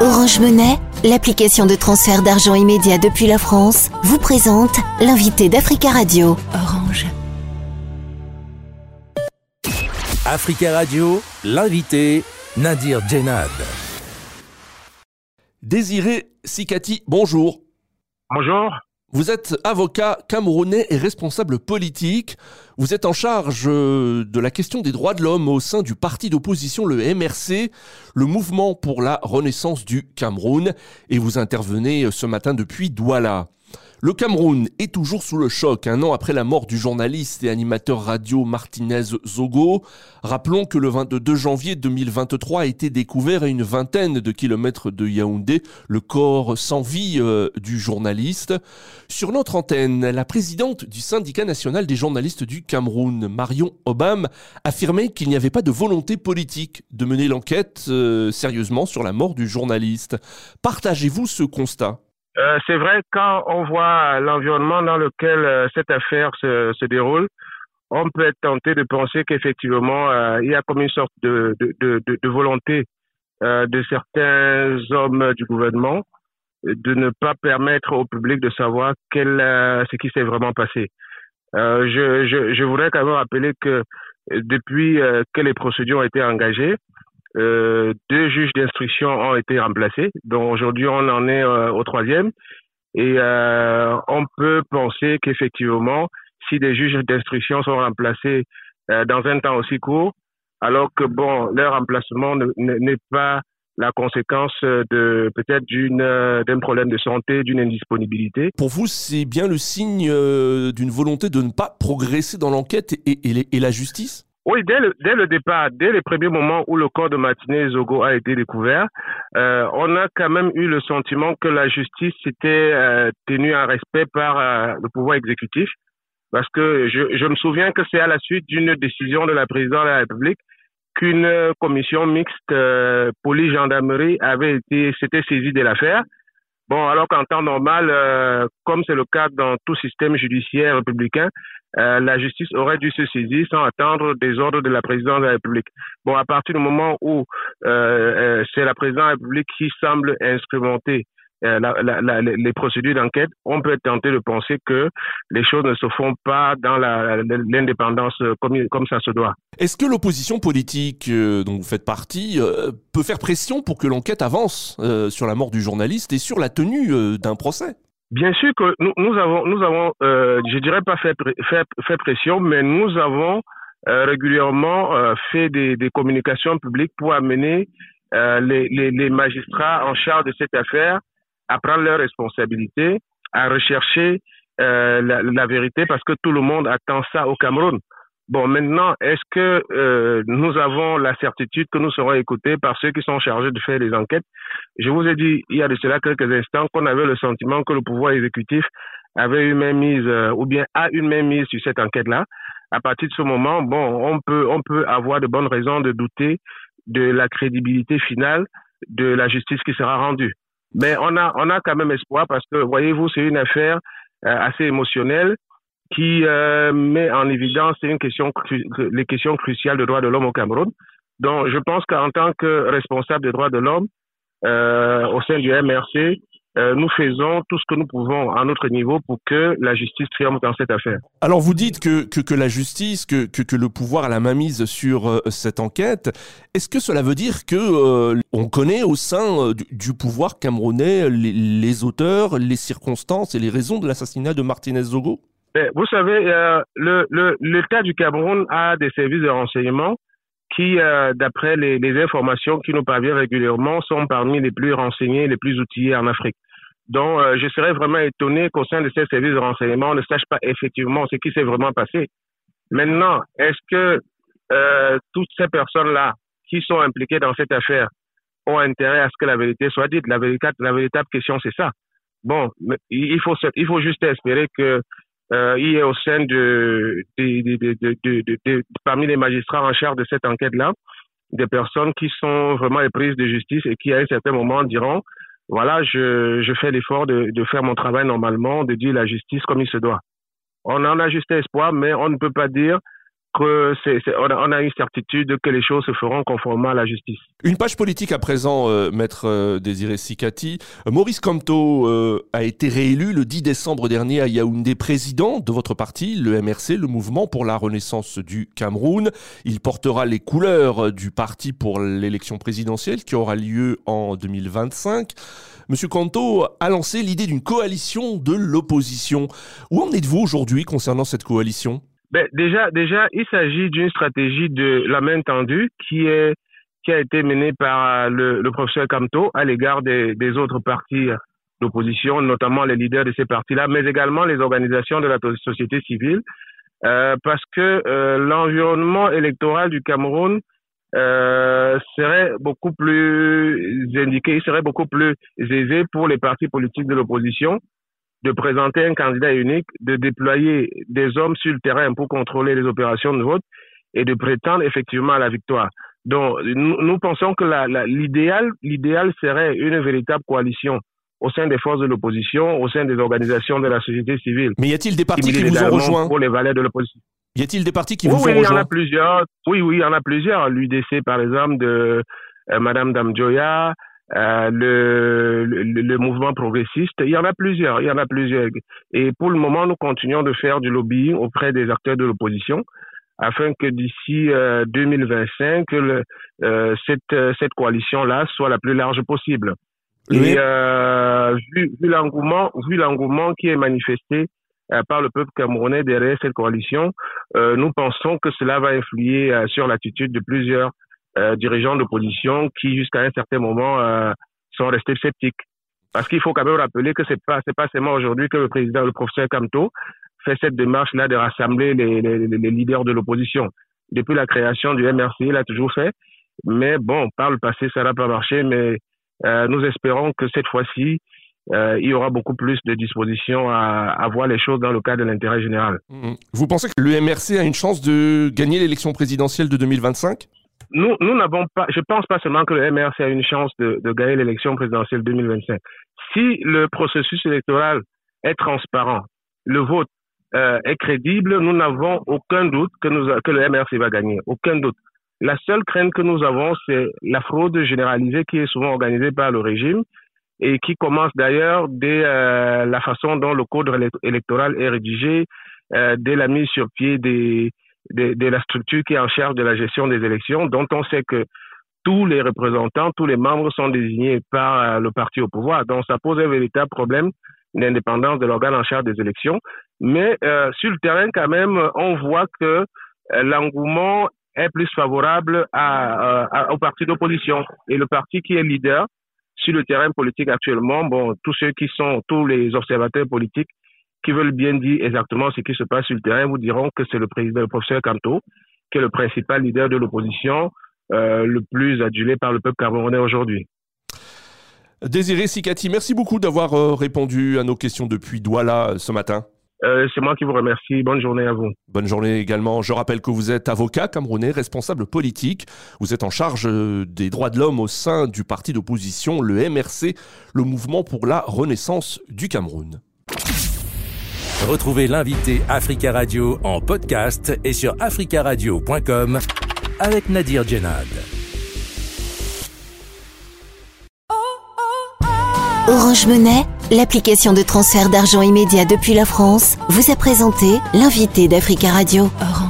Orange Monnaie, l'application de transfert d'argent immédiat depuis la France, vous présente l'invité d'Africa Radio. Orange. Africa Radio, l'invité Nadir Djenad. Désiré Sikati, bonjour. Bonjour. Vous êtes avocat camerounais et responsable politique. Vous êtes en charge euh, de la question des droits de l'homme au sein du parti d'opposition, le MRC, le mouvement pour la renaissance du Cameroun. Et vous intervenez euh, ce matin depuis Douala. Le Cameroun est toujours sous le choc un an après la mort du journaliste et animateur radio Martinez Zogo. Rappelons que le 22 janvier 2023 a été découvert à une vingtaine de kilomètres de Yaoundé le corps sans vie euh, du journaliste. Sur notre antenne, la présidente du syndicat national des journalistes du Cameroun, Marion Obama, affirmait qu'il n'y avait pas de volonté politique de mener l'enquête euh, sérieusement sur la mort du journaliste. Partagez-vous ce constat? Euh, c'est vrai, quand on voit l'environnement dans lequel euh, cette affaire se, déroule, on peut être tenté de penser qu'effectivement, euh, il y a comme une sorte de, de, de, de volonté de certains hommes du gouvernement de ne pas permettre au public de savoir quel, ce qui s'est vraiment passé. je, je, je voudrais quand même rappeler que depuis que les procédures ont été engagées, euh, deux juges d'instruction ont été remplacés. Donc aujourd'hui, on en est euh, au troisième. Et euh, on peut penser qu'effectivement, si des juges d'instruction sont remplacés dans un temps aussi court, alors que bon, leur remplacement n'est pas la conséquence de peut-être d'un problème de santé, d'une indisponibilité. Pour vous, c'est bien le signe d'une volonté de ne pas progresser dans l'enquête et la justice? Oui, dès le, départ, dès les premiers moments où le corps de Martinez Zogo a été découvert, euh, on a quand même eu le sentiment que la justice était euh, tenue en respect par euh, le pouvoir exécutif. Parce que je, je me souviens que c'est à la suite d'une décision de la présidente de la République qu'une commission mixte police-gendarmerie avait été, s'était saisie de l'affaire. Bon, alors qu'en temps normal, euh, comme c'est le cas dans tout système judiciaire républicain, euh, la justice aurait dû se saisir sans attendre des ordres de la présidence de la République. Bon, à partir du moment où euh, c'est la présidence de la République qui semble instrumenter euh, la, la, les procédures d'enquête, on peut tenter de penser que les choses ne se font pas dans l'indépendance comme, comme ça se doit. Est-ce que l'opposition politique dont vous faites partie peut faire pression pour que l'enquête avance sur la mort du journaliste et sur la tenue d'un procès? Bien sûr que nous, nous avons, nous avons, euh, je dirais pas fait, fait, fait pression, mais nous avons euh, régulièrement euh, fait des, des, communications publiques pour amener euh, les, les, les, magistrats en charge de cette affaire à prendre leurs responsabilités, à rechercher euh, la, la, vérité, parce que tout le monde attend ça au Cameroun. Bon, maintenant, est-ce que euh, nous avons la certitude que nous serons écoutés par ceux qui sont chargés de faire les enquêtes? Je vous ai dit il y a de cela quelques instants qu'on avait le sentiment que le pouvoir exécutif avait une même mise euh, ou bien a une même mise sur cette enquête-là. À partir de ce moment, bon, on peut on peut avoir de bonnes raisons de douter de la crédibilité finale de la justice qui sera rendue. Mais on a on a quand même espoir parce que voyez-vous, c'est une affaire euh, assez émotionnelle qui euh, met en évidence une question, les questions cruciales de droits de l'homme au Cameroun. Donc, je pense qu'en tant que responsable des droits de l'homme euh, au sein du MRC, euh, nous faisons tout ce que nous pouvons à notre niveau pour que la justice triomphe dans cette affaire. Alors vous dites que, que, que la justice, que, que, que, le pouvoir a la main mise sur euh, cette enquête. Est-ce que cela veut dire que euh, on connaît au sein du, du pouvoir camerounais les, les, auteurs, les circonstances et les raisons de l'assassinat de Martinez Zogo? Ben, vous savez, euh, le, le, l'État du Cameroun a des services de renseignement qui, euh, d'après les, les, informations qui nous parviennent régulièrement, sont parmi les plus renseignés, les plus outillés en Afrique. Donc, euh, je serais vraiment étonné qu'au sein de ces services de renseignement, on ne sache pas effectivement ce qui s'est vraiment passé. Maintenant, est-ce que euh, toutes ces personnes-là qui sont impliquées dans cette affaire ont intérêt à ce que la vérité soit dite? La véritable, question, c'est ça. Bon, il faut, juste espérer que euh, il au sein de, de, de, de, parmi les magistrats en charge de cette enquête-là, des personnes qui sont vraiment éprises de justice et qui à un certain moment diront, voilà, je, fais l'effort de, de faire mon travail normalement, de dire la justice comme il se doit. On en a juste espoir, mais on ne peut pas dire c'est, on, a, une certitude que les choses se feront conformément à la justice. Une page politique à présent, euh, maître euh, Désiré Sikati. Euh, Maurice Kamto a été réélu le 10 décembre dernier à Yaoundé président de votre parti, le MRC, le Mouvement pour la Renaissance du Cameroun. Il portera les couleurs du parti pour l'élection présidentielle qui aura lieu en 2025. Monsieur Kanto a lancé l'idée d'une coalition de l'opposition. Où en êtes-vous aujourd'hui concernant cette coalition? Ben, déjà, déjà, il s'agit d'une stratégie de la main tendue qui est qui a été menée par le, le professeur Camto à l'égard des, autres partis d'opposition, notamment les leaders de ces partis-là, mais également les organisations de la société civile, euh, parce que euh, l'environnement électoral du Cameroun euh, serait beaucoup plus indiqué, serait beaucoup plus aisé pour les partis politiques de l'opposition de présenter un candidat unique, de déployer des hommes sur le terrain pour contrôler les opérations de vote et de prétendre effectivement à la victoire. Donc, nous, pensons que l'idéal, l'idéal serait une véritable coalition au sein des forces de l'opposition, au sein des organisations de la société civile. Mais y a-t-il des partis qui, vous ont rejoint pour les valets de l'opposition Y a-t-il des partis qui vous ont rejoint Oui, il y en a plusieurs. Oui, oui, il y en a plusieurs. L'UDC, par exemple, de euh, Madame Damjoya, euh, le, le, mouvement progressiste. Il y en a plusieurs, il y en a plusieurs. Et pour le moment, nous continuons de faire du lobbying auprès des acteurs de l'opposition afin que d'ici 2025, euh, le, euh, cette, cette coalition-là soit la plus large possible. Et euh, vu, vu l'engouement, vu l'engouement qui est manifesté par le peuple camerounais derrière cette coalition, nous pensons que cela va influer sur l'attitude de plusieurs euh, dirigeants d'opposition qui, jusqu'à un certain moment, euh, sont restés sceptiques. Parce qu'il faut quand même rappeler que c'est pas pas seulement aujourd'hui que le président, le professeur Camto, fait cette démarche-là de rassembler les, les, leaders de l'opposition. Depuis la création du MRC, il a toujours fait. Mais bon, par le passé, ça n'a pas marché. Mais euh, nous espérons que cette fois-ci, euh, il y aura beaucoup plus de dispositions à, à, voir les choses dans le cadre de l'intérêt général. Mmh. Vous pensez que le MRC a une chance de gagner l'élection présidentielle de 2025 nous, nous n'avons pas, je pense pas seulement que le MRC a une chance de, de gagner l'élection présidentielle 2025. Si le processus électoral est transparent, le vote euh, est crédible, nous n'avons aucun doute que, nous, que le MRC va gagner. Aucun doute. La seule crainte que nous avons, c'est la fraude généralisée qui est souvent organisée par le régime et qui commence d'ailleurs dès euh, la façon dont le code électoral est rédigé, euh, dès la mise sur pied des, de, la structure qui est en charge de la gestion des élections, dont on sait que tous les représentants, tous les membres sont désignés par euh, le parti au pouvoir. Donc ça pose un véritable problème d'indépendance de l'organe en charge des élections. Mais euh, sur le terrain, quand même, on voit que euh, l'engouement est plus favorable à, à, au parti d'opposition. Et le parti qui est leader sur le terrain politique actuellement, bon, tous ceux qui sont, tous les observateurs politiques qui veulent bien dire exactement ce qui se passe sur le terrain vous diront que c'est le président, le professeur Kanto, qui est le principal leader de l'opposition, euh, le plus adulé par le peuple camerounais aujourd'hui. Désiré Sikati, merci beaucoup d'avoir euh, répondu à nos questions depuis Douala euh, ce matin. C'est moi qui vous remercie. Bonne journée à vous. Bonne journée également. Je rappelle que vous êtes avocat camerounais, responsable politique. Vous êtes en charge des droits de l'homme au sein du parti d'opposition, le MRC, le mouvement pour la renaissance du Cameroun. Retrouvez l'invité Africa Radio en podcast et sur africaradio.com avec Nadir Djenad. Orange Monnaie, l'application de transfert d'argent immédiat depuis la France, vous a présenté l'invité d'Africa Radio. Orange.